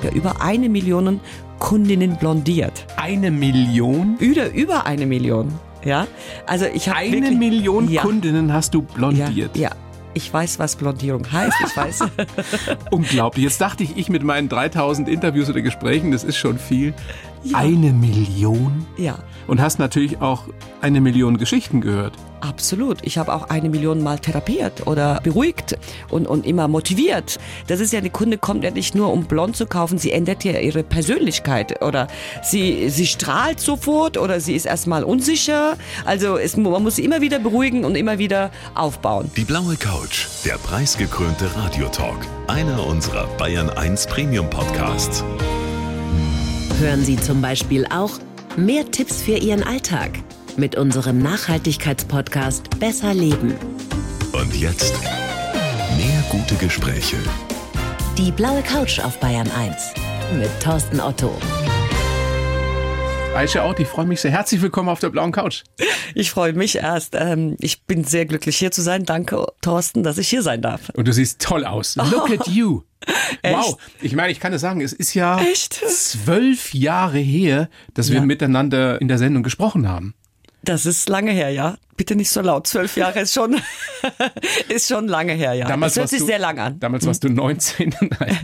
Marke über eine Million Kundinnen blondiert. Eine Million? Über, über eine Million. Ja, also ich habe Eine wirklich, Million ja, Kundinnen hast du ja, blondiert. ja. Ich weiß, was Blondierung heißt. Ich weiß. Unglaublich. Jetzt dachte ich, ich mit meinen 3000 Interviews oder Gesprächen, das ist schon viel. Eine Million? ja, Und hast natürlich auch eine Million Geschichten gehört. absolut. Ich habe auch eine Million Mal therapiert oder beruhigt und, und immer motiviert. Das ist ja, die Kunde kommt ja nicht nur, um blond zu kaufen, sie ändert ja ihre Persönlichkeit oder sie, sie strahlt sofort oder sie ist erstmal unsicher. Also es, man muss sie immer wieder beruhigen und immer wieder aufbauen. Die blaue Couch, der preisgekrönte Radiotalk. Einer unserer Bayern 1 Premium Podcasts. Hören Sie zum Beispiel auch mehr Tipps für Ihren Alltag mit unserem Nachhaltigkeitspodcast Besser Leben. Und jetzt mehr gute Gespräche. Die blaue Couch auf Bayern 1 mit Thorsten Otto. Aisha Out, ich freue mich sehr. Herzlich willkommen auf der blauen Couch. Ich freue mich erst. Ähm, ich bin sehr glücklich hier zu sein. Danke, Thorsten, dass ich hier sein darf. Und du siehst toll aus. Look at you. Wow. Ich meine, ich kann es sagen, es ist ja Echt? zwölf Jahre her, dass wir Ja. miteinander in der Sendung gesprochen haben. Das ist lange her, ja. Bitte nicht so laut. Zwölf Jahre ist schon, ist schon lange her, ja. Damals das hört sich du, sehr lang an. Damals warst du 19. Nein.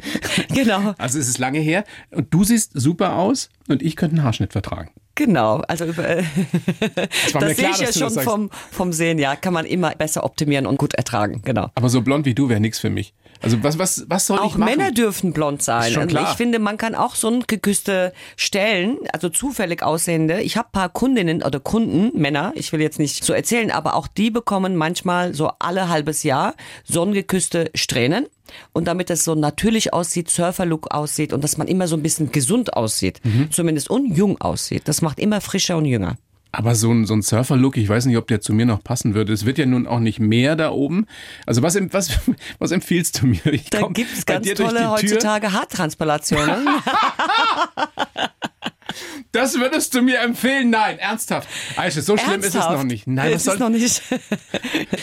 Genau, Also es ist lange her. Und du siehst super aus und ich könnte einen Haarschnitt vertragen. genau. Also über, Das war das klar, sehe ich ja schon vom, vom Sehen, ja. Kann man immer besser optimieren und gut ertragen, genau. Aber so blond wie du wäre nichts für mich. Also was, was, was soll ich Auch machen? Männer dürfen blond sein. Klar. Ich finde, man kann auch so ein geküsste Stellen, also zufällig aussehende. Ich habe paar Kundinnen oder Kunden, Männer, ich will jetzt nicht so erzählen, aber auch die bekommen manchmal so alle halbes Jahr sonnengeküsste Strähnen. Und damit es so natürlich aussieht, Surferlook aussieht und dass man immer so ein bisschen gesund aussieht, Mhm. zumindest und jung aussieht. Das macht immer frischer und jünger. Aber so ein, so ein Surfer-Look, ich weiß nicht, ob der zu mir noch passen würde. Es wird ja nun auch nicht mehr da oben. Also was, was, was empfiehlst du mir? Ich Da gibt's bei ganz tolle heutzutage Haartransplantationen. Das würdest du mir empfehlen? Nein, ernsthaft. Aisha, so schlimm ist es Ernsthaft? noch nicht. Nein, es ist noch nicht.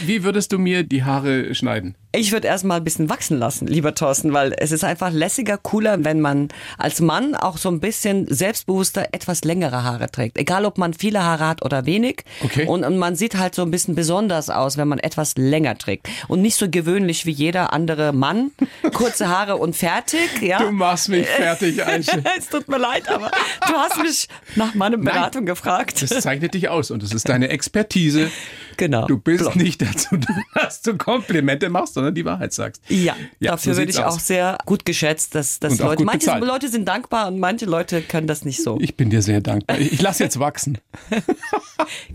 wie würdest du mir die Haare schneiden? Ich würde erstmal ein bisschen wachsen lassen, lieber Thorsten, weil es ist einfach lässiger, cooler, wenn man als Mann auch so ein bisschen selbstbewusster etwas längere Haare trägt. Egal, ob man viele Haare hat oder wenig. Okay. Und, und man sieht halt so ein bisschen besonders aus, wenn man etwas länger trägt. Und nicht so gewöhnlich wie jeder andere Mann. Kurze Haare und fertig, ja. Du machst mich fertig, Aisha. es tut mir leid, aber du hast mich nach meiner Beratung gefragt. Das zeichnet dich aus und das ist deine Expertise. Genau. Du bist Blond. nicht dazu, da, dass du Komplimente machst, sondern die Wahrheit sagst. Ja, Ja, dafür so werde ich aus. auch sehr gut geschätzt, dass, dass Leute, manche bezahlt. Leute sind dankbar und manche Leute können das nicht so. Ich bin dir sehr dankbar. Ich, ich lasse jetzt wachsen.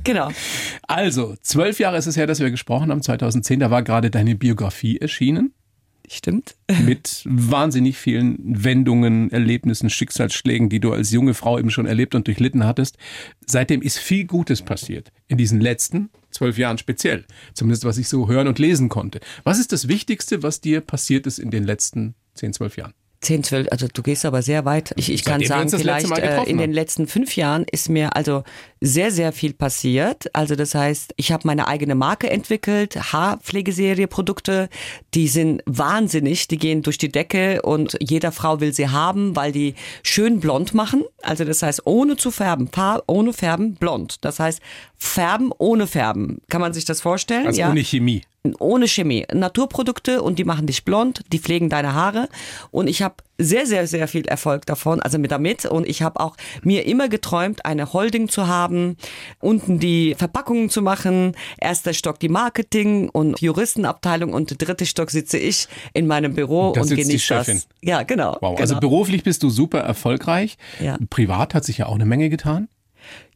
Genau. Also, zwölf Jahre ist es her, dass wir gesprochen haben, 2010. Da war gerade deine Biografie erschienen. Stimmt. mit wahnsinnig vielen Wendungen, Erlebnissen, Schicksalsschlägen, die du als junge Frau eben schon erlebt und durchlitten hattest. Seitdem ist viel Gutes passiert. In diesen letzten zwölf Jahren speziell. Zumindest was ich so hören und lesen konnte. Was ist das Wichtigste, was dir passiert ist in den letzten zehn, zwölf Jahren? 10, 12, also du gehst aber sehr weit. Ich, ich kann Seitdem sagen, vielleicht äh, in den letzten fünf Jahren ist mir also sehr, sehr viel passiert. Also das heißt, ich habe meine eigene Marke entwickelt, Haarpflegeserie, Produkte, die sind wahnsinnig, die gehen durch die Decke und jeder Frau will sie haben, weil die schön blond machen. Also das heißt, ohne zu färben, Farb, ohne färben, blond. Das heißt, färben ohne färben. Kann man sich das vorstellen? Also ja ohne Chemie. Ohne Chemie. Naturprodukte und die machen dich blond, die pflegen deine Haare und ich habe sehr, sehr, sehr viel Erfolg davon, also mit damit und ich habe auch mir immer geträumt, eine Holding zu haben, unten die Verpackungen zu machen, erster Stock die Marketing und Juristenabteilung und der dritte Stock sitze ich in meinem Büro Da und sitzt die genieße Chefin. das. Ja, genau. Wow. genau. Also beruflich bist du super erfolgreich. Ja. Privat hat sich ja auch eine Menge getan.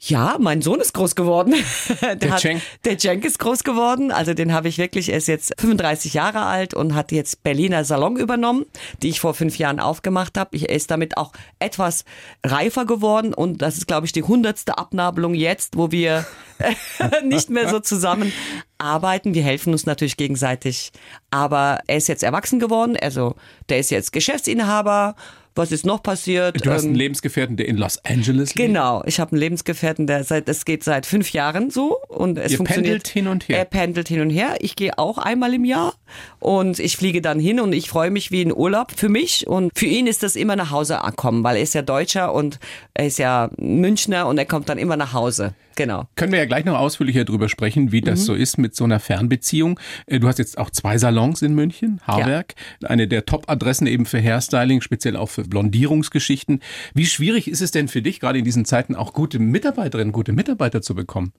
Ja, mein Sohn ist groß geworden. Der, Der hat, Cenk. der Cenk ist groß geworden. Also den habe ich wirklich, er ist jetzt 35 Jahre alt und hat jetzt Berliner Salon übernommen, die ich vor fünf Jahren aufgemacht habe. Er ist damit auch etwas reifer geworden und das ist, glaube ich, die hundertste Abnabelung jetzt, wo wir nicht mehr so zusammen arbeiten. Wir helfen uns natürlich gegenseitig. Aber er ist jetzt erwachsen geworden, also der ist jetzt Geschäftsinhaber. Was ist noch passiert? Du hast einen Ähm, Lebensgefährten, der in Los Angeles lebt. Genau, ich habe einen Lebensgefährten, der seit es geht seit fünf Jahren so und es Ihr funktioniert. pendelt hin und her. Er pendelt hin und her. Ich gehe auch einmal im Jahr und ich fliege dann hin und ich freue mich wie in Urlaub für mich und für ihn ist das immer nach Hause ankommen, weil er ist ja Deutscher und er ist ja Münchner und er kommt dann immer nach Hause. Genau. Können wir ja gleich noch ausführlicher drüber sprechen, wie das mhm. so ist mit so einer Fernbeziehung. Äh, du hast jetzt auch zwei Salons in München, Haarwerk, ja. eine der Top-Adressen eben für Hairstyling, speziell auch für Blondierungsgeschichten. Wie schwierig ist es denn für dich, gerade in diesen Zeiten auch gute Mitarbeiterinnen, gute Mitarbeiter zu bekommen?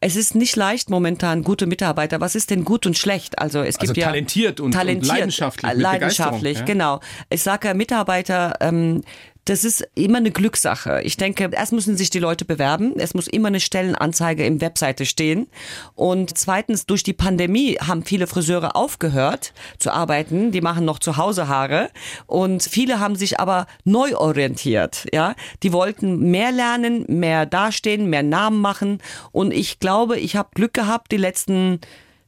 Es ist nicht leicht momentan, gute Mitarbeiter. Was ist denn gut und schlecht? Also es gibt also ja talentiert und, talentiert, und leidenschaftlich. Leidenschaftlich, ja? genau. Ich sage ja Mitarbeiter, ähm, das ist immer eine Glückssache. Ich denke, erst müssen sich die Leute bewerben. Es muss immer eine Stellenanzeige im Webseite stehen. Und zweitens, durch die Pandemie haben viele Friseure aufgehört zu arbeiten. Die machen noch zu Hause Haare. Und viele haben sich aber neu orientiert. Ja, die wollten mehr lernen, mehr dastehen, mehr Namen machen. Und ich glaube, ich habe Glück gehabt, die letzten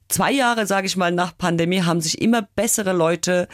zwei Jahre, sage ich mal, nach Pandemie haben sich immer bessere Leute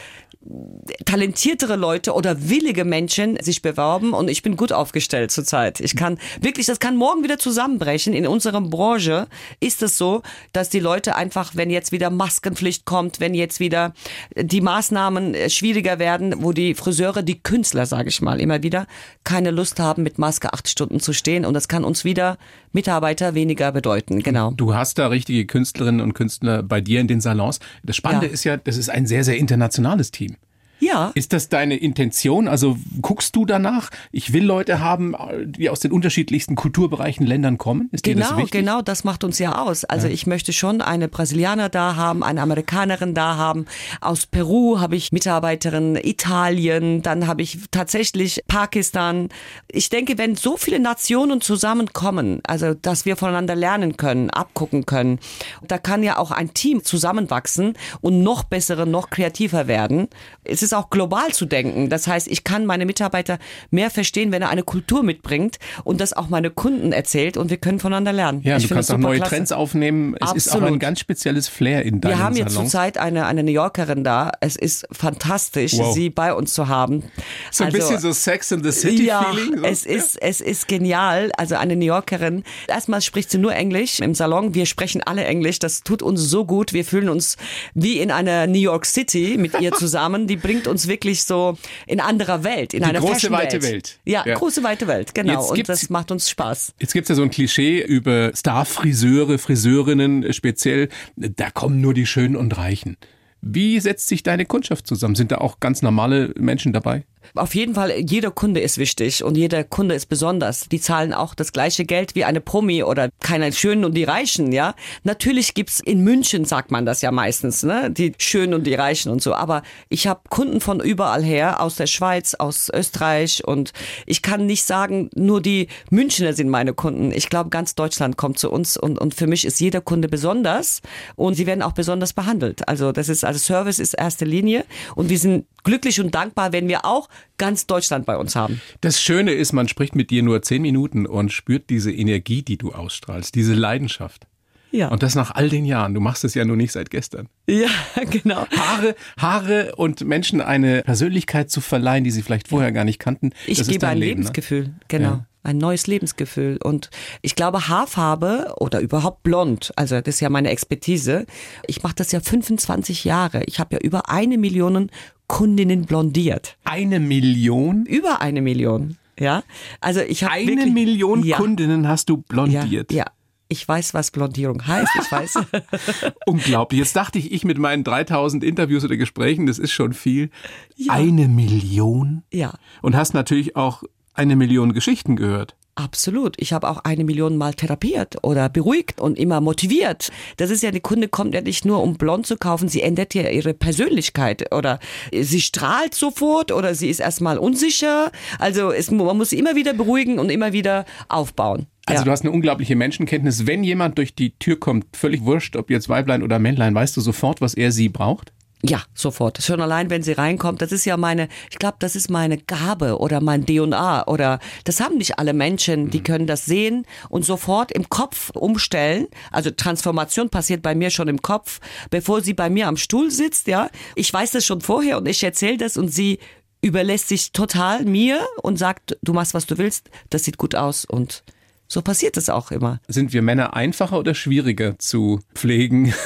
talentiertere Leute oder willige Menschen sich bewerben und ich bin gut aufgestellt zurzeit. Ich kann wirklich, das kann morgen wieder zusammenbrechen. In unserer Branche ist es so, dass die Leute einfach, wenn jetzt wieder Maskenpflicht kommt, wenn jetzt wieder die Maßnahmen äh, schwieriger werden, wo die Friseure, die Künstler, sage ich mal, immer wieder keine Lust haben, mit Maske acht Stunden zu stehen und das kann uns wieder Mitarbeiter weniger bedeuten. Genau. Du hast da richtige Künstlerinnen und Künstler bei dir in den Salons. Das Spannende ja. ist ja, das ist ein sehr, sehr internationales Team. Ja. Ist das deine Intention? Also guckst du danach? Ich will Leute haben, die aus den unterschiedlichsten Kulturbereichen, Ländern kommen. Ist genau, dir das wichtig? genau, das macht uns ja aus. Also ja. ich möchte schon eine Brasilianer da haben, eine Amerikanerin da haben. Aus Peru habe ich Mitarbeiterin, Italien, dann habe ich tatsächlich Pakistan. Ich denke, wenn so viele Nationen zusammenkommen, also dass wir voneinander lernen können, abgucken können, da kann ja auch ein Team zusammenwachsen und noch bessere, noch kreativer werden. Es ist auch global zu denken. Das heißt, ich kann meine Mitarbeiter mehr verstehen, wenn er eine Kultur mitbringt und das auch meine Kunden erzählt und wir können voneinander lernen. Ja, ich du kannst auch neue klasse. Trends aufnehmen. Es Absolut. ist auch ein ganz spezielles Flair in deinem Wir haben jetzt zurzeit eine, eine New Yorkerin da. Es ist fantastisch, wow. sie bei uns zu haben. So ein also, bisschen so Sex in the City ja, Feeling. So. Es ist, es ist genial. Also eine New Yorkerin. Erstmal spricht sie nur Englisch im Salon. Wir sprechen alle Englisch. Das tut uns so gut. Wir fühlen uns wie in einer New York City mit ihr zusammen. Die bringt uns wirklich so in anderer Welt, in Die einer große weite Welt. Ja, ja, große weite Welt, genau. Und das macht uns Spaß. Jetzt gibt's ja so ein Klischee über Starfriseure, Friseurinnen speziell. Da kommen nur die Schönen und Reichen. Wie setzt sich deine Kundschaft zusammen? Sind da auch ganz normale Menschen dabei? Auf jeden Fall, jeder Kunde ist wichtig und jeder Kunde ist besonders. Die zahlen auch das gleiche Geld wie eine Promi oder keine Schönen und die Reichen, ja. Natürlich gibt's in München, sagt man das ja meistens, ne, die Schönen und die Reichen und so. Aber ich habe Kunden von überall her, aus der Schweiz, aus Österreich und ich kann nicht sagen, nur die Münchner sind meine Kunden. Ich glaube, ganz Deutschland kommt zu uns und, und für mich ist jeder Kunde besonders und sie werden auch besonders behandelt. Also das ist, also Service ist erste Linie und wir sind glücklich und dankbar, wenn wir auch ganz Deutschland bei uns haben. Das Schöne ist, man spricht mit dir nur zehn Minuten und spürt diese Energie, die du ausstrahlst, diese Leidenschaft. Ja. Und das nach all den Jahren. Du machst es ja nur nicht seit gestern. Ja, genau. Haare, Haare und Menschen eine Persönlichkeit zu verleihen, die sie vielleicht vorher gar nicht kannten. Ich gebe ein Leben, ne? Lebensgefühl, ne? genau. Ja ein neues Lebensgefühl. Und ich glaube, Haarfarbe oder überhaupt blond, also das ist ja meine Expertise. Ich mache das ja 25 Jahre. Ich habe ja über eine Million Kundinnen blondiert. Eine Million? Über eine Million. Ja, also ich habe eine wirklich, Million ja, Kundinnen hast du blondiert. Ja, ja. Ich weiß, was Blondierung heißt. Ich weiß. Unglaublich. Jetzt dachte ich, ich mit meinen 3000 Interviews oder Gesprächen, das ist schon viel. Ja. Eine Million? Ja. Und hast natürlich auch eine Million Geschichten gehört. Absolut. Ich habe auch eine Million Mal therapiert oder beruhigt und immer motiviert. Das ist ja, die Kunde kommt ja nicht nur, um blond zu kaufen, sie ändert ja ihre Persönlichkeit oder sie strahlt sofort oder sie ist erstmal unsicher. Also es, man muss sie immer wieder beruhigen und immer wieder aufbauen. Also ja. du hast eine unglaubliche Menschenkenntnis. Wenn jemand durch die Tür kommt, völlig wurscht, ob jetzt Weiblein oder Männlein, weißt du sofort, was er sie braucht? Ja, sofort. Schon allein, wenn sie reinkommt, das ist ja meine, ich glaube, das ist meine Gabe oder mein DNA oder das haben nicht alle Menschen, die mhm. können das sehen und sofort im Kopf umstellen. Also Transformation passiert bei mir schon im Kopf, bevor sie bei mir am Stuhl sitzt, ja. Ich weiß das schon vorher und ich erzähle das und sie überlässt sich total mir und sagt, du machst, was du willst, das sieht gut aus und so passiert es auch immer. Sind wir Männer einfacher oder schwieriger zu pflegen?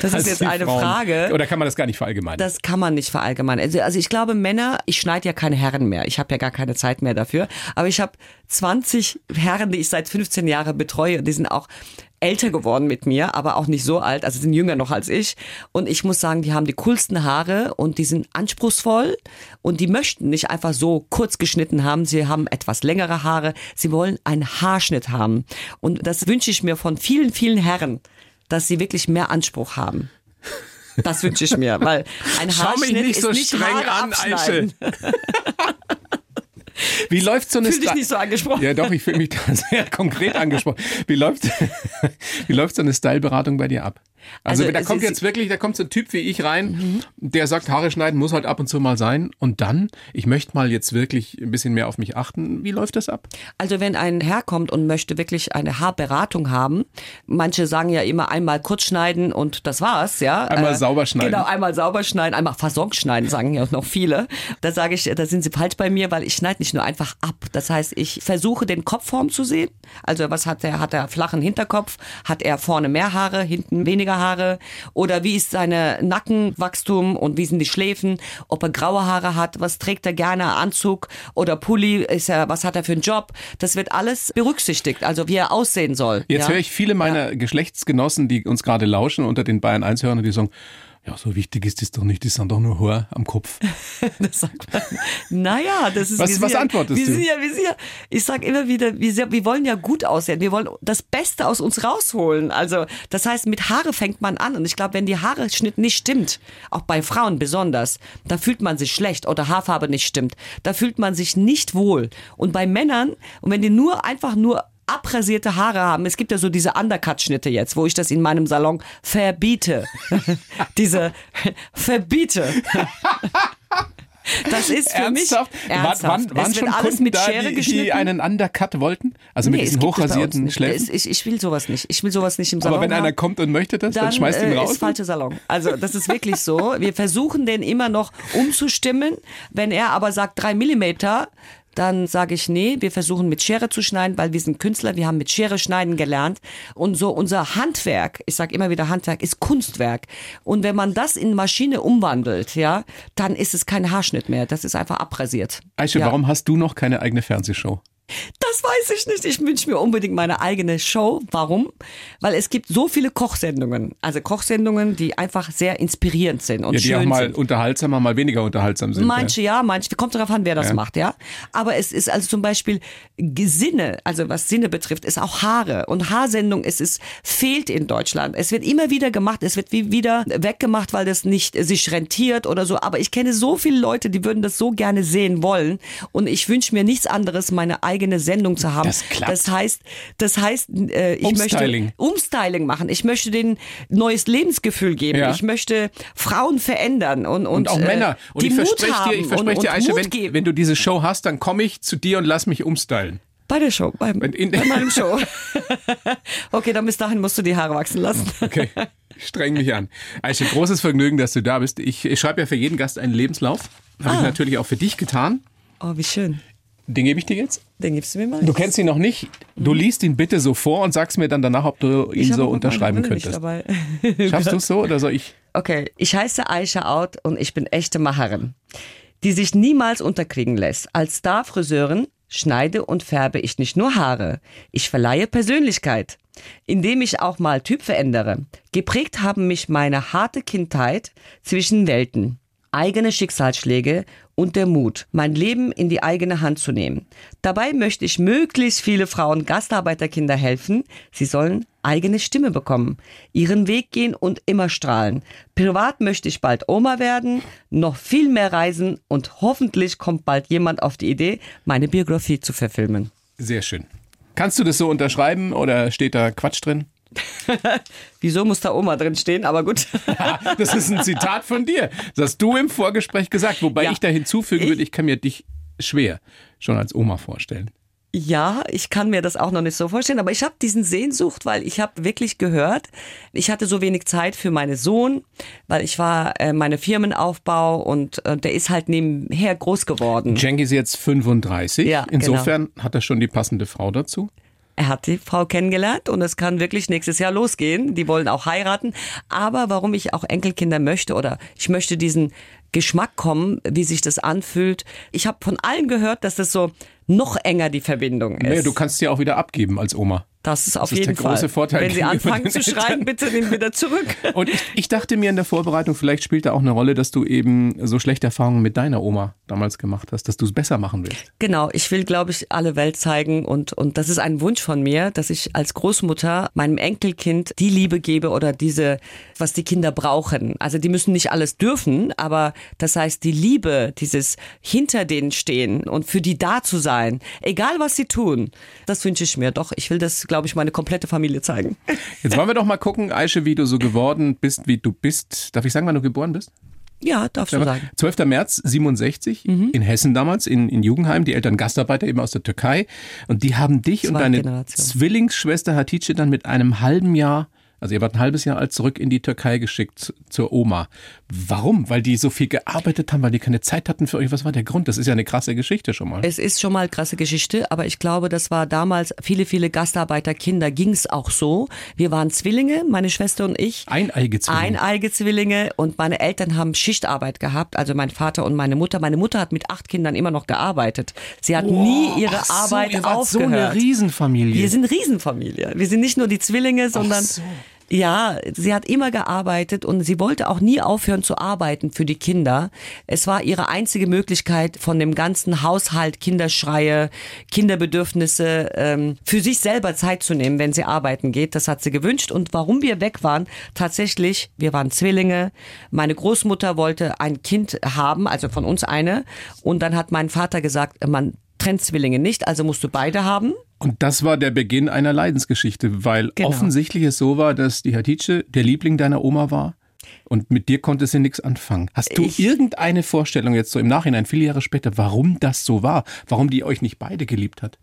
Das ist jetzt eine Frauen? Frage. Oder kann man das gar nicht verallgemeinern? Das kann man nicht verallgemeinern. Also, also ich glaube, Männer, ich schneide ja keine Herren mehr. Ich habe ja gar keine Zeit mehr dafür. Aber ich habe 20 Herren, die ich seit 15 Jahren betreue. Die sind auch älter geworden mit mir, aber auch nicht so alt, also sind jünger noch als ich. Und ich muss sagen, die haben die coolsten Haare und die sind anspruchsvoll und die möchten nicht einfach so kurz geschnitten haben. Sie haben etwas längere Haare. Sie wollen einen Haarschnitt haben. Und das wünsche ich mir von vielen, vielen Herren, dass sie wirklich mehr Anspruch haben. Das wünsche ich mir, weil ein Schau mich Haarschnitt nicht so ist nicht streng Haare an, abschneiden. Wie läuft so eine Fühl dich nicht so angesprochen. Ja, doch, ich fühle mich da sehr konkret angesprochen. Wie läuft, wie läuft so eine Styleberatung bei dir ab? Also, Also, da kommt jetzt wirklich, da kommt so ein Typ wie ich rein, der sagt, Haare schneiden muss halt ab und zu mal sein. Und dann, ich möchte mal jetzt wirklich ein bisschen mehr auf mich achten. Wie läuft das ab? Also wenn ein Herr kommt und möchte wirklich eine Haarberatung haben, manche sagen ja immer einmal kurz schneiden und das war's, ja. Einmal sauber schneiden. Genau, einmal sauber schneiden, einmal versorgt schneiden, sagen ja noch viele. Da sage ich, da sind sie falsch bei mir, weil ich schneide nicht nur einfach ab. Das heißt, ich versuche den Kopfform zu sehen. Also was hat er? Hat er flachen Hinterkopf? Hat er vorne mehr Haare, hinten weniger Haare? Oder wie ist seine Nackenwachstum und wie sind die Schläfen? Ob er graue Haare hat? Was trägt er gerne? Anzug oder Pulli? Ist er, was hat er für einen Job? Das wird alles berücksichtigt, also wie er aussehen soll. Jetzt ja? höre ich viele meiner Geschlechtsgenossen, die uns gerade lauschen, unter den Bayern 1 hören, die sagen, ja, so wichtig ist das doch nicht, die sind doch nur Haar am Kopf. Das sagt man. Naja, das ist Was- was ja, antwortest wir du? Sind ja, wir sind ja, ich sag immer wieder, wir, sind- wir wollen ja gut aussehen. Wir wollen das Beste aus uns rausholen. Also, das heißt, mit Haare fängt man an. Und ich glaube, wenn die Haareschnitt nicht stimmt, auch bei Frauen besonders, da fühlt man sich schlecht oder Haarfarbe nicht stimmt. Da fühlt man sich nicht wohl. Und bei Männern, und wenn die nur einfach nur abrasierte Haare haben. Es gibt ja so diese Undercut-Schnitte jetzt, wo ich das in meinem Salon verbiete. diese verbiete. Das ist für Ernsthaft? mich Wann- ernsthaft. Wann, waren es wird alles Kunden mit da, Schere die, geschnitten. die einen Undercut wollten? Also mit Nee, es diesen hochrasierten. Schläfen? Ich, ich will sowas nicht. Ich will sowas nicht im Salon Aber wenn einer haben. kommt und möchte das, dann, schmeißt ihn äh, raus. Ist falscher Salon. Also das ist wirklich so. Wir versuchen den immer noch umzustimmen. Wenn er aber sagt drei Millimeter, dann sage ich, nee, wir versuchen mit Schere zu schneiden, weil wir sind Künstler, wir haben mit Schere schneiden gelernt. Und so unser Handwerk, ich sage immer wieder Handwerk, ist Kunstwerk. Und wenn man das in Maschine umwandelt, ja, dann ist es kein Haarschnitt mehr. Das ist einfach abrasiert. Aische, ja. warum hast du noch keine eigene Fernsehshow? Das weiß ich nicht. Ich wünsche mir unbedingt meine eigene Show. Warum? Weil es gibt so viele Kochsendungen. Also Kochsendungen, die einfach sehr inspirierend sind und Ja, die schön auch mal sind. unterhaltsamer, mal weniger unterhaltsam sind. Manche ja, manche, kommt darauf an, wer das Ja. macht, ja. Aber es ist also zum Beispiel Sinne, also was Sinne betrifft, ist auch Haare. Und Haarsendung, es ist, fehlt in Deutschland. Es wird immer wieder gemacht, es wird wie wieder weggemacht, weil das nicht sich rentiert oder so. Aber ich kenne so viele Leute, die würden das so gerne sehen wollen. Und ich wünsche mir nichts anderes, meine eigene Sendung zu haben. Das klappt. Das heißt, das heißt, äh, ich Umstyling. möchte Umstyling machen. Ich möchte denen neues Lebensgefühl geben. Ja. Ich möchte Frauen verändern und, und, Und auch äh, Männer. Und die ich verspreche dir, ich verspreche dir, Mut wenn, wenn du diese Show hast, dann komme ich zu dir und lass mich umstylen. Bei der Show, beim, in- bei meinem Show. okay, dann bis dahin musst du die Haare wachsen lassen. Okay, streng mich an. Aische, großes Vergnügen, dass du da bist. Ich, ich schreibe ja für jeden Gast einen Lebenslauf. Habe Ah. ich natürlich auch für dich getan. Oh, wie schön. Den gebe ich dir jetzt. Den gibst du mir mal. Du kennst ihn noch nicht. Du liest ihn bitte so vor und sagst mir dann danach, ob du ihn so unterschreiben könntest. Schaffst du es so oder soll ich? Okay, ich heiße Aisha Out und ich bin echte Macherin, die sich niemals unterkriegen lässt. Als Star-Friseurin schneide und färbe ich nicht nur Haare, ich verleihe Persönlichkeit, indem ich auch mal Typ verändere. Geprägt haben mich meine harte Kindheit zwischen Welten, eigene Schicksalsschläge und der Mut, mein Leben in die eigene Hand zu nehmen. Dabei möchte ich möglichst viele Frauen Gastarbeiterkinder helfen. Sie sollen eigene Stimme bekommen, ihren Weg gehen und immer strahlen. Privat möchte ich bald Oma werden, noch viel mehr reisen und hoffentlich kommt bald jemand auf die Idee, meine Biografie zu verfilmen. Sehr schön. Kannst du das so unterschreiben oder steht da Quatsch drin? Wieso muss da Oma drin stehen? Aber gut. Das ist ein Zitat von dir. Das hast du im Vorgespräch gesagt. Wobei Ja. ich da hinzufügen würde, ich kann mir dich schwer schon als Oma vorstellen. Ja, ich kann mir das auch noch nicht so vorstellen, aber ich habe diesen Sehnsucht, weil ich habe wirklich gehört, ich hatte so wenig Zeit für meinen Sohn, weil ich war äh, meine Firmenaufbau und äh, der ist halt nebenher groß geworden. Cenk ist jetzt 35. Ja, genau. Insofern hat er schon die passende Frau dazu. Er hat die Frau kennengelernt und es kann wirklich nächstes Jahr losgehen. Die wollen auch heiraten. Aber warum ich auch Enkelkinder möchte oder ich möchte diesen Geschmack kommen, wie sich das anfühlt. Ich habe von allen gehört, dass das so noch enger die Verbindung ist. Naja, du kannst sie auch wieder abgeben als Oma. Das ist auf das ist jeden der große Fall. Vorteil Wenn Sie anfangen zu schreien, bitte den wieder zurück. Und ich, ich dachte mir in der Vorbereitung, vielleicht spielt da auch eine Rolle, dass du eben so schlechte Erfahrungen mit deiner Oma damals gemacht hast, dass du es besser machen willst. Genau, ich will, glaube ich, alle Welt zeigen und, und das ist ein Wunsch von mir, dass ich als Großmutter meinem Enkelkind die Liebe gebe oder diese, was die Kinder brauchen. Also die müssen nicht alles dürfen, aber das heißt, die Liebe, dieses hinter denen stehen und für die da zu sein, egal was sie tun, das wünsche ich mir doch. Ich will das, glaube ich, meine komplette Familie zeigen. Jetzt wollen wir doch mal gucken, Aische, wie du so geworden bist, wie du bist. Darf ich sagen, wann du geboren bist? Ja, darfst du sagen. 12. März 67 in Hessen damals, in, in Jugendheim, die Eltern Gastarbeiter eben aus der Türkei. Und die haben dich und Zweite deine Generation. Zwillingsschwester Hatice dann mit einem halben Jahr, also ihr wart ein halbes Jahr alt, zurück in die Türkei geschickt zu- zur Oma. Warum? Weil die so viel gearbeitet haben, weil die keine Zeit hatten für euch. Was war der Grund? Das ist ja eine krasse Geschichte schon mal. Es ist schon mal krasse Geschichte, aber ich glaube, das war damals, viele, viele Gastarbeiterkinder ging es auch so. Wir waren Zwillinge, meine Schwester und ich. Eineige Zwillinge. Eineige Zwillinge und meine Eltern haben Schichtarbeit gehabt, also mein Vater und meine Mutter. Meine Mutter hat mit acht Kindern immer noch gearbeitet. Sie hat nie ihre so, Arbeit ihr wart so aufgehört. eine Riesenfamilie. Wir sind Riesenfamilie. Wir sind nicht nur die Zwillinge, sondern so. Ja, sie hat immer gearbeitet und sie wollte auch nie aufhören zu arbeiten für die Kinder. Es war ihre einzige Möglichkeit, von dem ganzen Haushalt, Kinderschreie, Kinderbedürfnisse ähm, für sich selber Zeit zu nehmen, wenn sie arbeiten geht. Das hat sie gewünscht. Und warum wir weg waren, tatsächlich, wir waren Zwillinge. Meine Großmutter wollte ein Kind haben, also von uns eine. Und dann hat mein Vater gesagt, man trennt Zwillinge nicht, also musst du beide haben. Und das war der Beginn einer Leidensgeschichte, weil Genau. offensichtlich es so war, dass die Hatice der Liebling deiner Oma war. Und mit dir konnte sie nichts anfangen. Hast du Ich- irgendeine Vorstellung jetzt so im Nachhinein, viele Jahre später, warum das so war? Warum die euch nicht beide geliebt hat?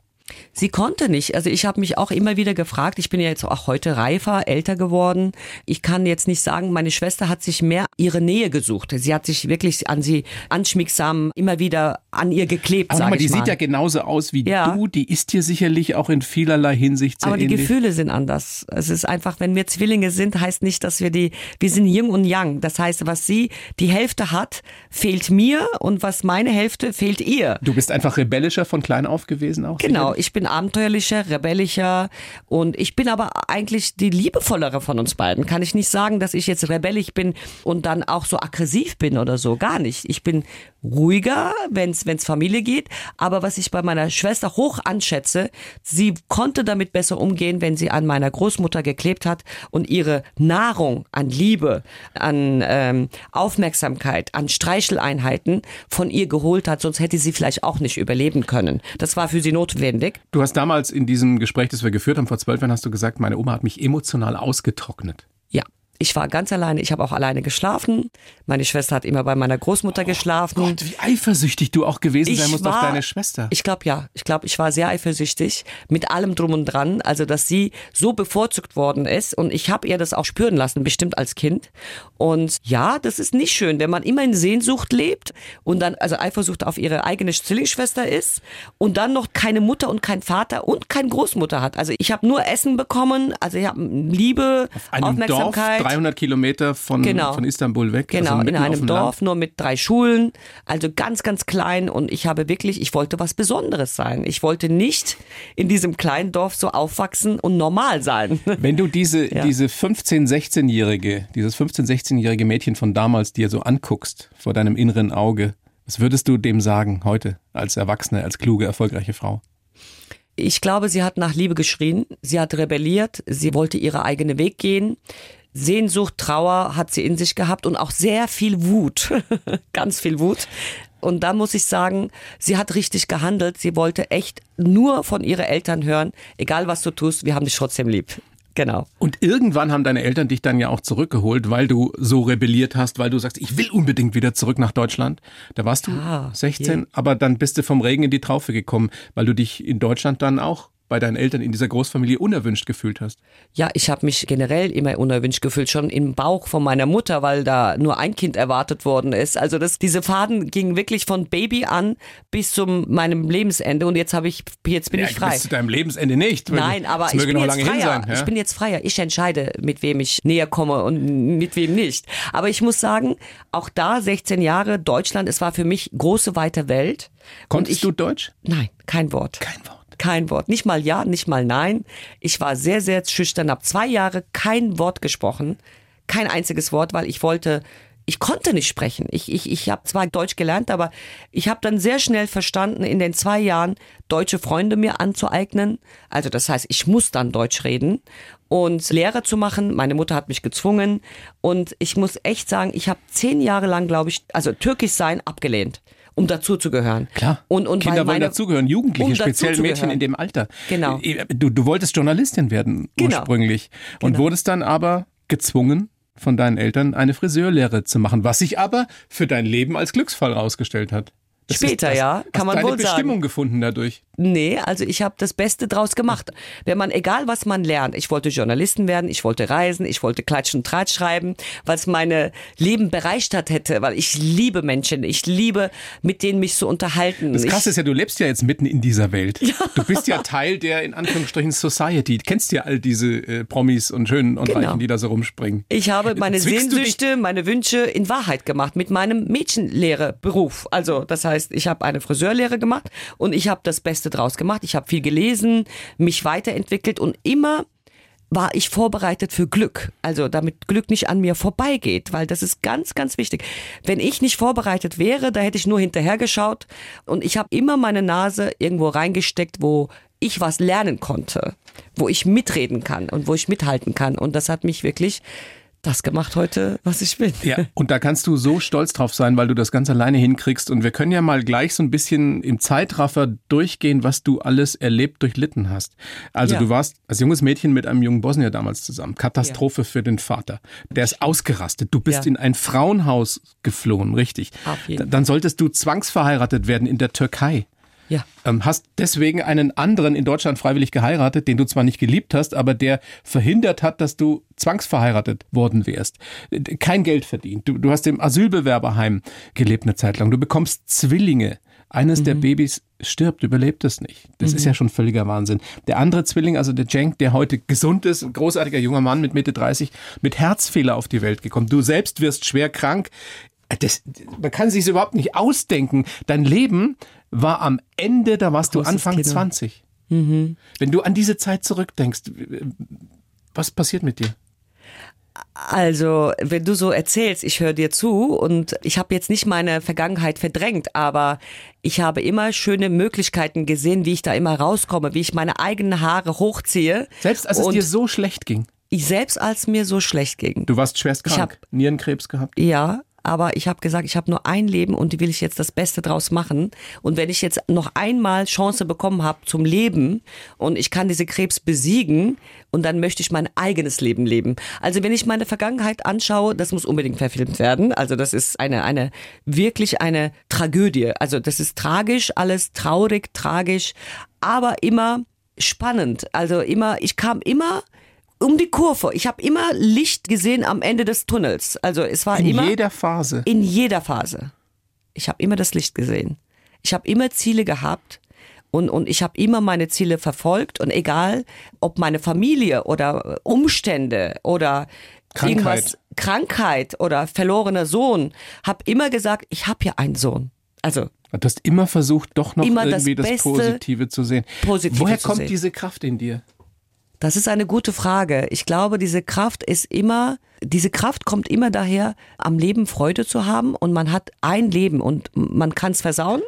Sie konnte nicht. Also ich habe mich auch immer wieder gefragt, ich bin ja jetzt auch heute reifer, älter geworden. Ich kann jetzt nicht sagen, meine Schwester hat sich mehr ihre Nähe gesucht. Sie hat sich wirklich an sie anschmiegsam immer wieder an ihr geklebt, Aber sag nochmal, die mal. sieht ja genauso aus wie Ja. du. Die ist dir sicherlich auch in vielerlei Hinsicht sehr Aber die ähnlich. Gefühle sind anders. Es ist einfach, wenn wir Zwillinge sind, heißt nicht, dass wir die, wir sind Yin und Yang. Das heißt, was sie die Hälfte hat, fehlt mir und was meine Hälfte fehlt ihr. Du bist einfach rebellischer von klein auf gewesen auch. Genau? Ich bin abenteuerlicher, rebellischer und ich bin aber eigentlich die liebevollere von uns beiden. Kann ich nicht sagen, dass ich jetzt rebellisch bin und dann auch so aggressiv bin oder so, gar nicht. Ich bin ruhiger, wenn es Familie geht, aber was ich bei meiner Schwester hoch anschätze, sie konnte damit besser umgehen, wenn sie an meiner Großmutter geklebt hat und ihre Nahrung an Liebe, an ähm, Aufmerksamkeit, an Streicheleinheiten von ihr geholt hat, sonst hätte sie vielleicht auch nicht überleben können. Das war für sie notwendig. Du hast damals in diesem Gespräch, das wir geführt haben vor zwölf Jahren, hast du gesagt, meine Oma hat mich emotional ausgetrocknet. Ja. Ich war ganz alleine. Ich habe auch alleine geschlafen. Meine Schwester hat immer bei meiner Großmutter geschlafen. Oh Gott, wie eifersüchtig du auch gewesen sein Ich musst auf deine Schwester. Ich glaube ja. Ich glaube, ich war sehr eifersüchtig mit allem drum und dran. Also, dass sie so bevorzugt worden ist und ich habe ihr das auch spüren lassen, bestimmt als Kind. Und ja, das ist nicht schön, wenn man immer in Sehnsucht lebt und dann also Eifersucht auf ihre eigene Zwillingsschwester ist und dann noch keine Mutter und kein Vater und keine Großmutter hat. Also ich habe nur Essen bekommen, also ich habe Liebe, Dorf, Aufmerksamkeit. 300 Kilometer von, Genau. von Istanbul weg. Genau, also in einem Dorf, Land. nur mit drei Schulen, also ganz, ganz klein. Und ich habe wirklich, ich wollte was Besonderes sein. Ich wollte nicht in diesem kleinen Dorf so aufwachsen und normal sein. Wenn du diese, Ja. diese 15-, 16-jährige, dieses 15-, 16-jährige Mädchen von damals dir so anguckst, vor deinem inneren Auge, was würdest du dem sagen heute als Erwachsene, als kluge, erfolgreiche Frau? Ich glaube, sie hat nach Liebe geschrien, sie hat rebelliert, sie wollte ihre eigene Weg gehen. Sehnsucht, Trauer hat sie in sich gehabt und auch sehr viel Wut, ganz viel Wut. Und da muss ich sagen, sie hat richtig gehandelt. Sie wollte echt nur von ihren Eltern hören, egal was du tust, wir haben dich trotzdem lieb. Genau. Und irgendwann haben deine Eltern dich dann ja auch zurückgeholt, weil du so rebelliert hast, weil du sagst, ich will unbedingt wieder zurück nach Deutschland. Da warst du Ah, 16, aber dann bist du vom Regen in die Traufe gekommen, weil du dich in Deutschland dann auch bei deinen Eltern in dieser Großfamilie unerwünscht gefühlt hast? Ja, ich habe mich generell immer unerwünscht gefühlt, schon im Bauch von meiner Mutter, weil da nur ein Kind erwartet worden ist. Also das, diese Faden ging wirklich von Baby an bis zum meinem Lebensende und jetzt habe ich jetzt bin ja, ich frei. Bis zu deinem Lebensende nicht. Nein, aber ich bin jetzt freier. sein. Ja? Ich bin jetzt freier. Ich entscheide, mit wem ich näher komme und mit wem nicht. Aber ich muss sagen, auch da 16 Jahre Deutschland, es war für mich große weite Welt. Konntest ich, du Deutsch? Nein, kein Wort. Kein Wort. Kein Wort. Nicht mal ja, nicht mal nein. Ich war sehr, sehr schüchtern, habe zwei Jahre kein Wort gesprochen. Kein einziges Wort, weil ich wollte, ich konnte nicht sprechen. Ich, ich, ich habe zwar Deutsch gelernt, aber ich habe dann sehr schnell verstanden, in den zwei Jahren deutsche Freunde mir anzueignen. Also das heißt, ich muss dann Deutsch reden und Lehrer zu machen. Meine Mutter hat mich gezwungen und ich muss echt sagen, ich habe zehn Jahre lang, glaube ich, also Türkisch sein abgelehnt um dazu zu gehören. Klar. Und, und Kinder wollen dazugehören, Jugendliche, um speziell Mädchen dazuzugehören. in dem Alter. Genau. Du, du wolltest Journalistin werden Genau. ursprünglich und Genau. wurdest dann aber gezwungen von deinen Eltern eine Friseurlehre zu machen, was sich aber für dein Leben als Glücksfall rausgestellt hat. Das Später, das, ja, kann hast man deine wohl sagen. Bestimmung gefunden dadurch. Nee, also ich habe das Beste draus gemacht. Wenn man, egal was man lernt, ich wollte Journalisten werden, ich wollte reisen, ich wollte Klatsch und Tratsch schreiben, weil es meine Leben bereichert hätte, weil ich liebe Menschen, ich liebe, mit denen mich zu unterhalten. Das ich, Krasse ist ja, du lebst ja jetzt mitten in dieser Welt. Du bist ja Teil der, in Anführungsstrichen, Society. Du kennst ja all diese äh, Promis und Schönen und Genau. Reichen, die da so rumspringen. Ich habe meine Sehnsüchte, meine Wünsche in Wahrheit gemacht mit meinem Mädchenlehrerberuf. Also das heißt, ich habe eine Friseurlehre gemacht und ich habe das Beste draus gemacht. Ich habe viel gelesen, mich weiterentwickelt und immer war ich vorbereitet für Glück. Also damit Glück nicht an mir vorbeigeht, weil das ist ganz, ganz wichtig. Wenn ich nicht vorbereitet wäre, da hätte ich nur hinterhergeschaut und ich habe immer meine Nase irgendwo reingesteckt, wo ich was lernen konnte, wo ich mitreden kann und wo ich mithalten kann. Und das hat mich wirklich das gemacht heute, was ich bin. Ja, und da kannst du so stolz drauf sein, weil du das ganz alleine hinkriegst. Und wir können ja mal gleich so ein bisschen im Zeitraffer durchgehen, was du alles erlebt, durchlitten hast. Also Ja. du warst als junges Mädchen mit einem jungen Bosnier damals zusammen. Katastrophe für den Vater. Der ist ausgerastet. Du bist Ja. in ein Frauenhaus geflohen, richtig. Auf jeden Dann solltest du zwangsverheiratet werden in der Türkei. Ja. Ähm, hast deswegen einen anderen in Deutschland freiwillig geheiratet, den du zwar nicht geliebt hast, aber der verhindert hat, dass du zwangsverheiratet worden wärst. Kein Geld verdient. Du, du hast im Asylbewerberheim gelebt eine Zeit lang. Du bekommst Zwillinge. Eines der Babys stirbt, überlebt es nicht. Das ist ja schon völliger Wahnsinn. Der andere Zwilling, also der Cenk, der heute gesund ist, ein großartiger junger Mann mit Mitte 30, mit Herzfehler auf die Welt gekommen. Du selbst wirst schwer krank. Das, man kann sich überhaupt nicht ausdenken. Dein Leben war am Ende, da warst du Großes Anfang Kino. 20. Wenn du an diese Zeit zurückdenkst, was passiert mit dir? Also, wenn du so erzählst, ich höre dir zu und ich habe jetzt nicht meine Vergangenheit verdrängt, aber ich habe immer schöne Möglichkeiten gesehen, wie ich da immer rauskomme, wie ich meine eigenen Haare hochziehe. Selbst als es dir so schlecht ging. ich selbst als mir so schlecht ging. Du warst schwerst krank, hab- Nierenkrebs gehabt. Ja, aber ich habe gesagt, ich habe nur ein Leben und die will ich jetzt das Beste draus machen. Und wenn ich jetzt noch einmal Chance bekommen habe zum Leben und ich kann diese Krebs besiegen und dann möchte ich mein eigenes Leben leben. Also wenn ich meine Vergangenheit anschaue, das muss unbedingt verfilmt werden. Also das ist eine eine wirklich eine Tragödie. Also das ist tragisch, alles traurig, tragisch, aber immer spannend. Also immer, ich kam immer um die Kurve. Ich habe immer Licht gesehen am Ende des Tunnels. Also es war In immer jeder Phase. in jeder Phase. Ich habe immer das Licht gesehen. Ich habe immer Ziele gehabt und, und ich habe immer meine Ziele verfolgt und egal, ob meine Familie oder Umstände oder Krankheit. irgendwas, Krankheit oder verlorener Sohn, habe immer gesagt, ich habe hier einen Sohn. Also Du hast immer versucht, doch noch das irgendwie das, Beste Positive zu sehen. Positive Woher kommt sehen. diese Kraft in dir? Das ist eine gute Frage. Ich glaube, diese Kraft ist immer, diese Kraft kommt immer daher, am Leben Freude zu haben und man hat ein Leben und man kann es versauen,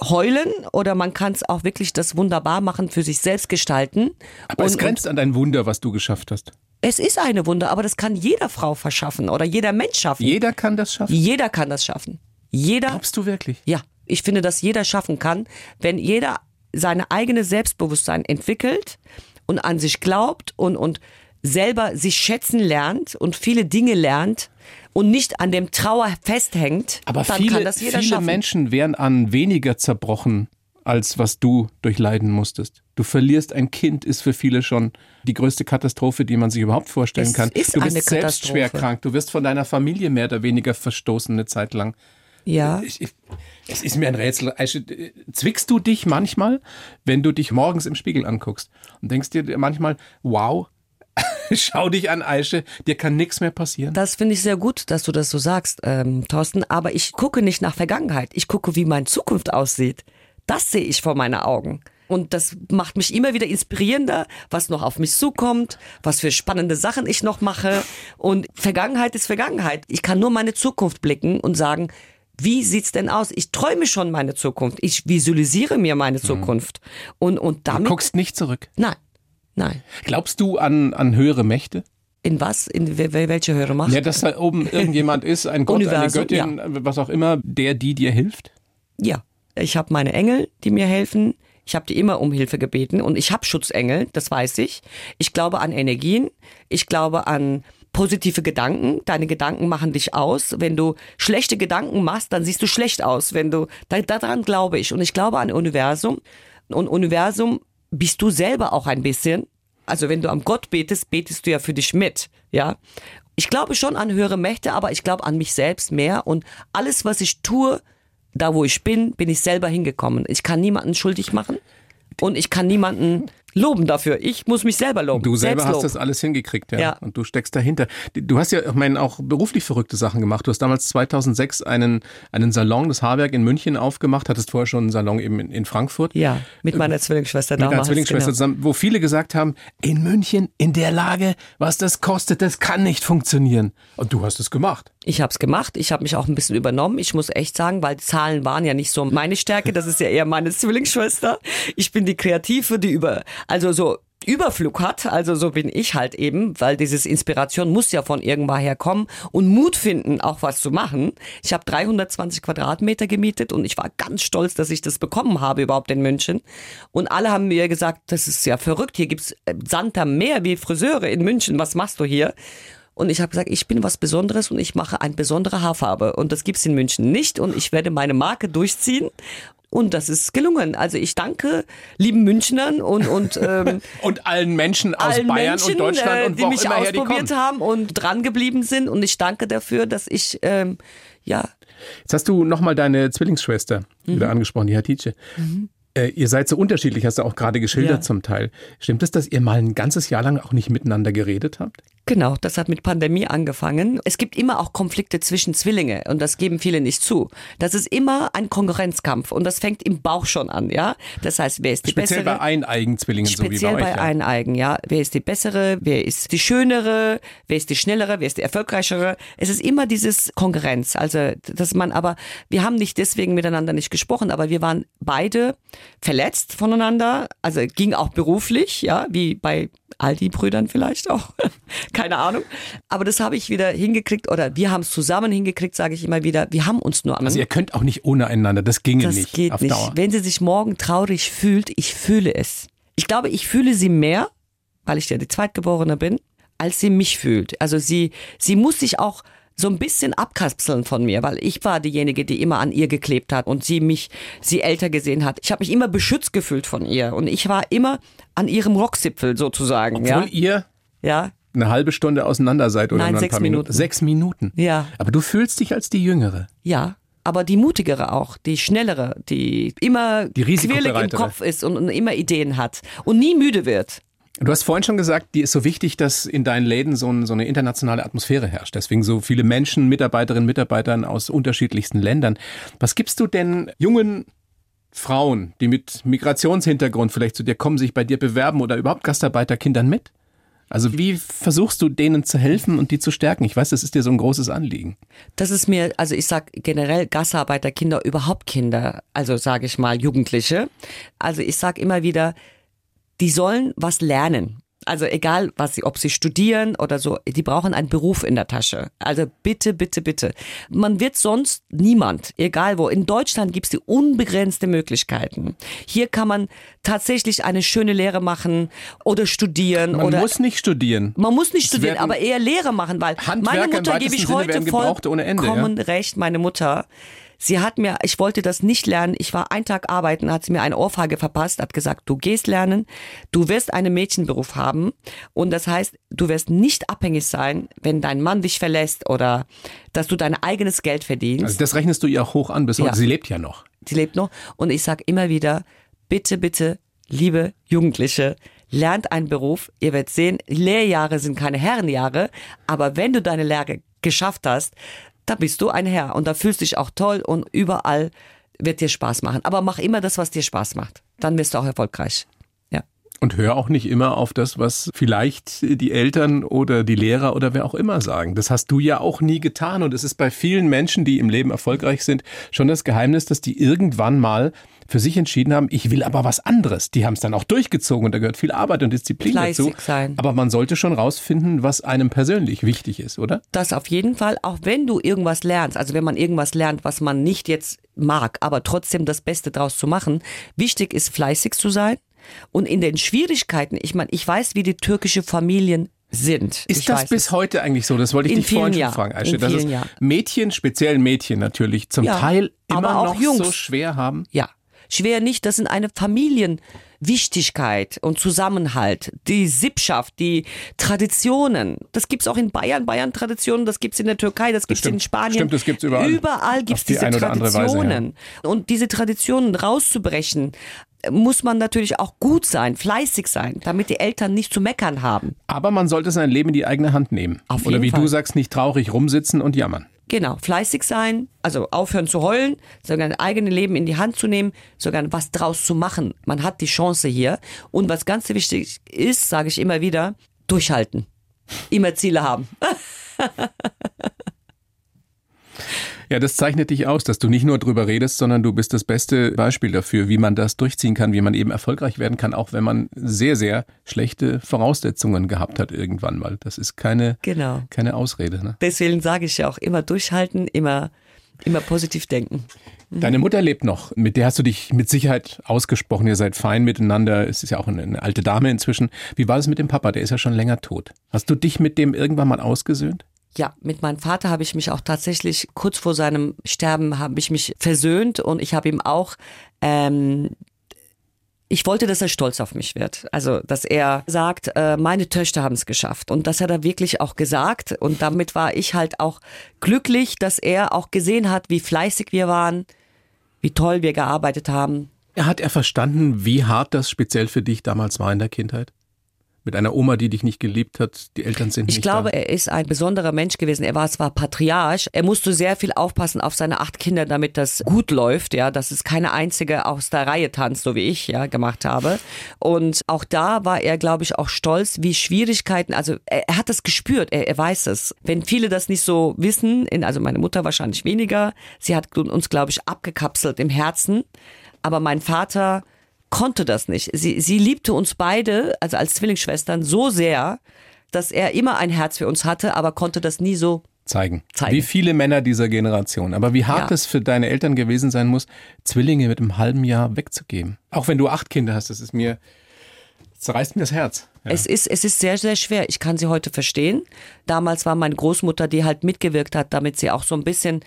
heulen oder man kann es auch wirklich das wunderbar machen, für sich selbst gestalten. Aber es und, grenzt an dein Wunder, was du geschafft hast. es ist eine Wunder, aber das kann jeder Frau verschaffen oder jeder Mensch schaffen. Jeder kann das schaffen. Jeder kann das schaffen. Jeder Glaubst du wirklich? Ja, ich finde, dass jeder schaffen kann, wenn jeder seine eigene Selbstbewusstsein entwickelt und an sich glaubt und, und selber sich schätzen lernt und viele Dinge lernt und nicht an dem Trauer festhängt, Aber dann viele, kann das jeder viele schaffen. Menschen wären an weniger zerbrochen, als was du durchleiden musstest. Du verlierst ein Kind, ist für viele schon die größte Katastrophe, die man sich überhaupt vorstellen Es kann. du bist selbst schwer krank. Du wirst von deiner Familie mehr oder weniger verstoßen eine Zeit lang. Ja. Ich, ich, es ist mir ein Rätsel. Aische, äh, zwickst du dich manchmal, wenn du dich morgens im Spiegel anguckst und denkst dir manchmal, wow, schau dich an, Aische, dir kann nichts mehr passieren? Das finde ich sehr gut, dass du das so sagst, ähm, Thorsten. Aber ich gucke nicht nach Vergangenheit. Ich gucke, wie meine Zukunft aussieht. Das sehe ich vor meinen Augen. Und das macht mich immer wieder inspirierender, was noch auf mich zukommt, was für spannende Sachen ich noch mache. Und Vergangenheit ist Vergangenheit. Ich kann nur meine Zukunft blicken und sagen, wie sieht's denn aus? Ich träume schon meine Zukunft. Ich visualisiere mir meine Zukunft. Und, und Du damit. guckst nicht zurück. Nein. Nein. Glaubst du an, an höhere Mächte? In was? In wel- wel- welche höhere Macht? Ja, dass da oben irgendjemand ist, ein Gott, Universum, eine Göttin, was auch immer, der, die dir hilft? Ja, ich habe meine Engel, die mir helfen. Ich habe die immer um Hilfe gebeten und ich habe Schutzengel, das weiß ich. Ich glaube an Energien, ich glaube an positive Gedanken. Deine Gedanken machen dich aus. Wenn du schlechte Gedanken machst, dann siehst du schlecht aus. Wenn du da, daran glaube ich und ich glaube an Universum und Universum bist du selber auch ein bisschen. Also wenn du am Gott betest, betest du ja für dich mit, ja. Ich glaube schon an höhere Mächte, aber ich glaube an mich selbst mehr und alles, was ich tue, da wo ich bin, bin ich selber hingekommen. Ich kann niemanden schuldig machen und ich kann niemanden loben dafür. Ich muss mich selber loben. Du selber hast Selbstlob. das alles hingekriegt, ja. Ja. Und du steckst dahinter. Du hast ja, ich meine, auch beruflich verrückte Sachen gemacht. Du hast damals 2006 einen, einen Salon, das Haarwerk in München aufgemacht, hattest vorher schon einen Salon eben in, in Frankfurt. Ja, mit meiner Zwillingsschwester Mit deiner damals. Zwillingsschwester genau. zusammen, wo viele gesagt haben, in München, in der Lage, was das kostet, das kann nicht funktionieren. Und du hast es gemacht. Ich habe es gemacht. Ich habe mich auch ein bisschen übernommen. Ich muss echt sagen, weil die Zahlen waren ja nicht so meine Stärke. Das ist ja eher meine Zwillingsschwester. Ich bin die Kreative, die über, also so Überflug hat. Also so bin ich halt eben, weil dieses Inspiration muss ja von irgendwoher kommen und Mut finden, auch was zu machen. Ich habe 320 Quadratmeter gemietet und ich war ganz stolz, dass ich das bekommen habe überhaupt in München. Und alle haben mir gesagt, das ist ja verrückt. Hier gibt's äh, Sand am Meer wie Friseure in München. Was machst du hier? Und ich habe gesagt, ich bin was Besonderes und ich mache eine besondere Haarfarbe. Und das gibt's in München nicht. Und ich werde meine Marke durchziehen. Und das ist gelungen. Also ich danke lieben Münchnern und, und ähm, Und allen Menschen aus allen Bayern Menschen, und Deutschland äh, und die wo mich immer her ausprobiert haben und dran geblieben sind. Und ich danke dafür, dass ich ähm, ja Jetzt hast du nochmal deine Zwillingsschwester Mhm. wieder angesprochen, die Hatice. Äh, ihr seid so unterschiedlich, hast du auch gerade geschildert Ja. zum Teil. Stimmt es, dass ihr mal ein ganzes Jahr lang auch nicht miteinander geredet habt? Genau, das hat mit Pandemie angefangen. Es gibt immer auch Konflikte zwischen Zwillinge und das geben viele nicht zu. Das ist immer ein Konkurrenzkampf und das fängt im Bauch schon an, ja. Das heißt, wer ist die Speziell bessere? bei Eineigenzwillingen, so wie Speziell bei euch. bei ja. Eineigen, ja. Wer ist die bessere? Wer ist die schönere? Wer ist die schnellere? Wer ist die erfolgreichere? Es ist immer dieses Konkurrenz. Also, dass man aber, wir haben nicht deswegen miteinander nicht gesprochen, aber wir waren beide verletzt voneinander. Also ging auch beruflich, ja, wie bei all die Brüdern vielleicht auch. Keine Ahnung. Aber das habe ich wieder hingekriegt oder wir haben es zusammen hingekriegt, sage ich immer wieder. Wir haben uns nur Also ihr könnt auch nicht ohne einander, das ginge das nicht geht auf nicht. Dauer. Wenn sie sich morgen traurig fühlt, ich fühle es. Ich glaube, ich fühle sie mehr, weil ich ja die Zweitgeborene bin, als sie mich fühlt. Also sie, sie muss sich auch so ein bisschen abkapseln von mir, weil ich war diejenige, die immer an ihr geklebt hat und sie mich, sie älter gesehen hat. Ich habe mich immer beschützt gefühlt von ihr und ich war immer an ihrem Rockzipfel sozusagen. Obwohl ja? ihr ja, eine halbe Stunde auseinander seid oder Nein, sechs paar Minuten. Minuten. Sechs Minuten. Ja. Aber du fühlst dich als die Jüngere. Ja, aber die mutigere auch, die schnellere, die immer Die quirlig im. Kopf ist und immer Ideen hat und nie müde wird. Du hast vorhin schon gesagt, dir ist so wichtig, dass in deinen Läden so, ein, so eine internationale Atmosphäre herrscht. Deswegen so viele Menschen, Mitarbeiterinnen, Mitarbeitern aus unterschiedlichsten Ländern. Was gibst du denn jungen Frauen, die mit Migrationshintergrund vielleicht zu dir kommen, sich bei dir bewerben oder überhaupt Gastarbeiterkindern mit? Also wie versuchst du denen zu helfen und die zu stärken? Ich weiß, das ist dir so ein großes Anliegen. Das ist mir, also ich sag generell Gastarbeiter, Kinder, überhaupt Kinder, also sage ich mal Jugendliche. Also ich sag immer wieder, die sollen was lernen. Also egal, was sie, ob sie studieren oder so, die brauchen einen Beruf in der Tasche. Also bitte, bitte, bitte. Man wird sonst niemand, egal wo. In Deutschland gibt's die unbegrenzte Möglichkeiten. Hier kann man tatsächlich eine schöne Lehre machen oder studieren Man oder muss nicht studieren. Man muss nicht Es studieren, aber eher Lehre machen, weil Handwerker meine Mutter gebe ich heute vollkommen recht. Meine Mutter, Sie hat mir, ich wollte das nicht lernen. Ich war einen Tag arbeiten, hat sie mir eine Ohrfeige verpasst, hat gesagt, du gehst lernen, du wirst einen Mädchenberuf haben und das heißt, du wirst nicht abhängig sein, wenn dein Mann dich verlässt oder dass du dein eigenes Geld verdienst. Also das rechnest du ihr auch hoch an bis heute. Ja. Sie lebt ja noch. Sie lebt noch und ich sage immer wieder, bitte, bitte, liebe Jugendliche, lernt einen Beruf. Ihr werdet sehen, Lehrjahre sind keine Herrenjahre, aber wenn du deine Lehre geschafft hast, da bist du ein Herr und da fühlst du dich auch toll und überall wird dir Spaß machen. Aber mach immer das, was dir Spaß macht. Dann wirst du auch erfolgreich. Und hör auch nicht immer auf das, was vielleicht die Eltern oder die Lehrer oder wer auch immer sagen. Das hast du ja auch nie getan. Und es ist bei vielen Menschen, die im Leben erfolgreich sind, schon das Geheimnis, dass die irgendwann mal für sich entschieden haben, ich will aber was anderes. Die haben es dann auch durchgezogen und da gehört viel Arbeit und Disziplin Fleißig dazu. sein. Aber man sollte schon rausfinden, was einem persönlich wichtig ist, oder? Das auf jeden Fall, auch wenn du irgendwas lernst, also wenn man irgendwas lernt, was man nicht jetzt mag, aber trotzdem das Beste draus zu machen, wichtig ist fleißig zu sein und in den Schwierigkeiten, ich meine, ich weiß, wie die türkische Familien sind. Ist ich das bis es. heute eigentlich so? Das wollte ich In dich vorhin vielen schon Jahren. fragen, Aische. Dass es Jahren. Mädchen, speziell Mädchen natürlich, zum Ja, Teil immer noch Jungs. so schwer haben? Ja, schwer nicht. Das sind eine Familienwichtigkeit und Zusammenhalt, die Sippschaft, die Traditionen. Das gibt's auch in Bayern, Bayern-Traditionen, das gibt's in der Türkei, das gibt's Stimmt. in Spanien. Stimmt, das gibt's überall. Überall gibt's die diese andere Weise, ja. Traditionen. Und diese Traditionen rauszubrechen, muss man natürlich auch gut sein, fleißig sein, damit die Eltern nicht zu meckern haben. Aber man sollte sein Leben in die eigene Hand nehmen. Auf Oder wie du Fall. sagst, nicht traurig rumsitzen und jammern. Genau, fleißig sein, also aufhören zu heulen, sogar ein eigenes Leben in die Hand zu nehmen, sogar was draus zu machen. Man hat die Chance hier. Und was ganz wichtig ist, sage ich immer wieder, durchhalten. Immer Ziele haben. Ja, das zeichnet dich aus, dass du nicht nur drüber redest, sondern du bist das beste Beispiel dafür, wie man das durchziehen kann, wie man eben erfolgreich werden kann, auch wenn man sehr, sehr schlechte Voraussetzungen gehabt hat irgendwann mal. Das ist keine, Genau. keine Ausrede. Ne? Deswegen sage ich ja auch immer durchhalten, immer, immer positiv denken. Deine Mutter lebt noch. Mit der hast du dich mit Sicherheit ausgesprochen. Ihr seid fein miteinander. Es ist ja auch eine, eine alte Dame inzwischen. Wie war es mit dem Papa? Der ist ja schon länger tot. Hast du dich mit dem irgendwann mal ausgesöhnt? Ja, mit meinem Vater habe ich mich auch tatsächlich kurz vor seinem Sterben habe ich mich versöhnt und ich habe ihm auch ähm, ich wollte, dass er stolz auf mich wird. Also, dass er sagt, äh, meine Töchter haben es geschafft. Und das hat er wirklich auch gesagt. Und damit war ich halt auch glücklich, dass er auch gesehen hat, wie fleißig wir waren, wie toll wir gearbeitet haben. Hat er verstanden, wie hart das speziell für dich damals war in der Kindheit? Mit einer Oma, die dich nicht geliebt hat, die Eltern sind Ich nicht glaube, da. er ist ein besonderer Mensch gewesen. Er war zwar Patriarch, er musste sehr viel aufpassen auf seine acht Kinder, damit das gut läuft, ja, dass es keine einzige aus der Reihe tanzt, so wie ich ja gemacht habe. Und auch da war er, glaube ich, auch stolz, wie Schwierigkeiten, also er, er hat das gespürt, er, er weiß es. Wenn viele das nicht so wissen, in, also meine Mutter wahrscheinlich weniger, sie hat uns, glaube ich, abgekapselt im Herzen, aber mein Vater konnte das nicht. Sie, sie liebte uns beide, also als Zwillingsschwestern, so sehr, dass er immer ein Herz für uns hatte, aber konnte das nie so. zeigen. Zeigen. Wie viele Männer dieser Generation. Aber wie hart Ja. es für deine Eltern gewesen sein muss, Zwillinge mit einem halben Jahr wegzugeben. Auch wenn du acht Kinder hast, das ist mir, zerreißt mir das Herz. Ja. Es ist, es ist sehr, sehr schwer. Ich kann sie heute verstehen. Damals war meine Großmutter, die halt mitgewirkt hat, damit sie auch so ein bisschen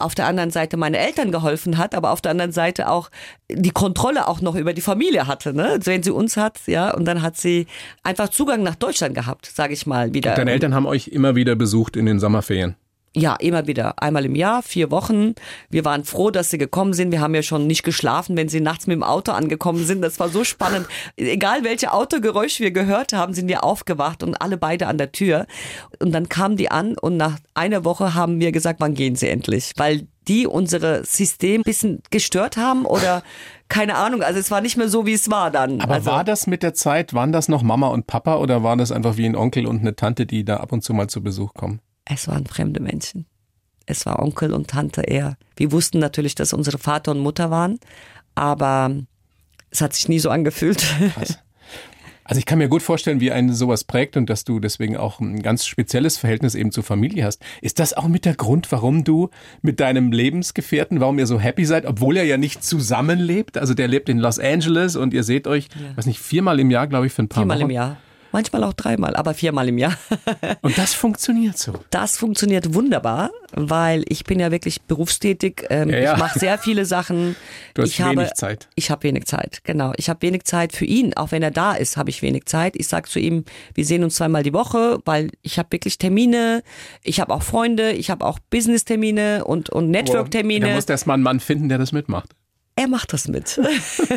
auf der anderen Seite meine Eltern geholfen hat, aber auf der anderen Seite auch die Kontrolle auch noch über die Familie hatte, ne? Wenn sie uns hat, ja, und dann hat sie einfach Zugang nach Deutschland gehabt, sage ich mal wieder. Deine Eltern haben euch immer wieder besucht in den Sommerferien. Ja, immer wieder. Einmal im Jahr, vier Wochen. Wir waren froh, dass sie gekommen sind. Wir haben ja schon nicht geschlafen, wenn sie nachts mit dem Auto angekommen sind. Das war so spannend. Egal welche Autogeräusche wir gehört haben, sind wir aufgewacht und alle beide an der Tür. Und dann kamen die an und nach einer Woche haben wir gesagt, wann gehen sie endlich? Weil die unsere System ein bisschen gestört haben oder keine Ahnung. Also es war nicht mehr so, wie es war dann. Aber also, war das mit der Zeit, waren das noch Mama und Papa oder waren das einfach wie ein Onkel und eine Tante, die da ab und zu mal zu Besuch kommen? Es waren fremde Menschen. Es war Onkel und Tante eher. Wir wussten natürlich, dass unsere Vater und Mutter waren, aber es hat sich nie so angefühlt. Also ich kann mir gut vorstellen, wie einen sowas prägt und dass du deswegen auch ein ganz spezielles Verhältnis eben zur Familie hast. Ist das auch mit der Grund, warum du mit deinem Lebensgefährten, warum ihr so happy seid, obwohl er ja nicht zusammenlebt? Also der lebt in Los Angeles und ihr seht euch, weiß nicht, viermal im Jahr, glaube ich, für ein paar Viermal Wochen. im Jahr. Manchmal auch dreimal, aber viermal im Jahr. Und das funktioniert so. Das funktioniert wunderbar, weil ich bin ja wirklich berufstätig. Ähm, Ja, ja. Ich mache sehr viele Sachen. Du hast ich wenig habe, Zeit. Ich habe wenig Zeit, genau. Ich habe wenig Zeit für ihn. Auch wenn er da ist, habe ich wenig Zeit. Ich sage zu ihm, wir sehen uns zweimal die Woche, weil ich habe wirklich Termine. Ich habe auch Freunde, ich habe auch Business-Termine und, und Da Network-Termine. muss erst mal einen Mann finden, der das mitmacht. Er macht das mit.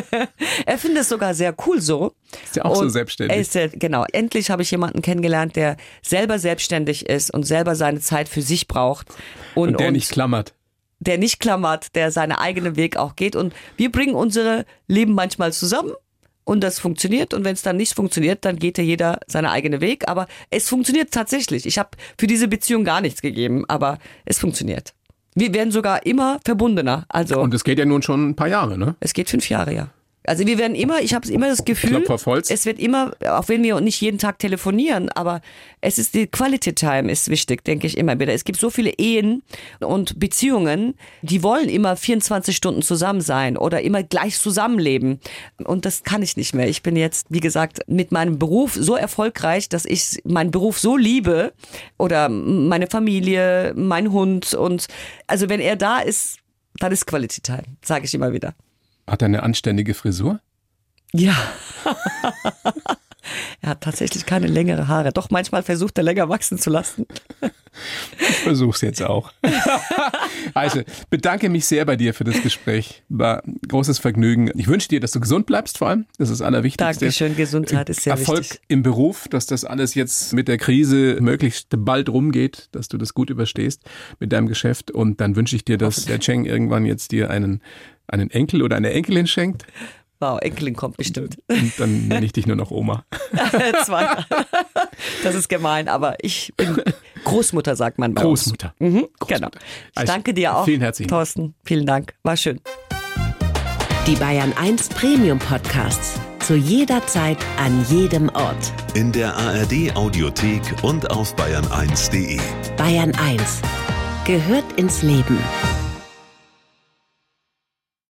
er findet es sogar sehr cool so. Ist ja auch so Und selbstständig. Er ist genau. Endlich habe ich jemanden kennengelernt, der selber selbstständig ist und selber seine Zeit für sich braucht. Und, Und der und nicht klammert. der nicht klammert, der seinen eigenen Weg auch geht. Und wir bringen unsere Leben manchmal zusammen. Und das funktioniert. Und wenn es dann nicht funktioniert, dann geht ja jeder seinen eigenen Weg. Aber es funktioniert tatsächlich. Ich habe für diese Beziehung gar nichts gegeben, aber es funktioniert. Wir werden sogar immer verbundener. Also Und es geht ja nun schon ein paar Jahre, ne? es geht fünf Jahre, ja. Also wir werden immer, ich habe immer das Gefühl, es wird immer, auch wenn wir nicht jeden Tag telefonieren, aber es ist die Quality Time ist wichtig, denke ich immer wieder. Es gibt so viele Ehen und Beziehungen, die wollen immer 24 Stunden zusammen sein oder immer gleich zusammenleben. Und das kann ich nicht mehr. Ich bin jetzt, wie gesagt, mit meinem Beruf so erfolgreich, dass ich meinen Beruf so liebe oder meine Familie, mein Hund und also wenn er da ist, dann ist Quality Time, sage ich immer wieder. Hat er eine anständige Frisur? Ja. er hat tatsächlich keine längere Haare. Doch manchmal versucht er länger wachsen zu lassen. Ich versuch's jetzt auch. also, bedanke mich sehr bei dir für das Gespräch. War großes Vergnügen. Ich wünsche dir, dass du gesund bleibst vor allem. Das ist das Allerwichtigste. Dankeschön, Gesundheit ist sehr Erfolg wichtig. im Beruf, dass das alles jetzt mit der Krise möglichst bald rumgeht, dass du das gut überstehst mit deinem Geschäft. Und dann wünsche ich dir, dass der Cheng irgendwann jetzt dir einen, einen Enkel oder eine Enkelin schenkt. Wow, Enkelin kommt bestimmt. Und dann nenne ich dich nur noch Oma. Zwei. Das ist gemein, aber ich bin Großmutter, sagt man bei Großmutter. uns. Mhm, Großmutter. genau. Ich Also, danke dir auch, vielen herzlichen Dank. Thorsten. Vielen Dank. War schön. Die Bayern 1 Premium Podcasts. Zu jeder Zeit, an jedem Ort. In der ARD Audiothek und auf bayern1.de. Bayern 1 gehört ins Leben.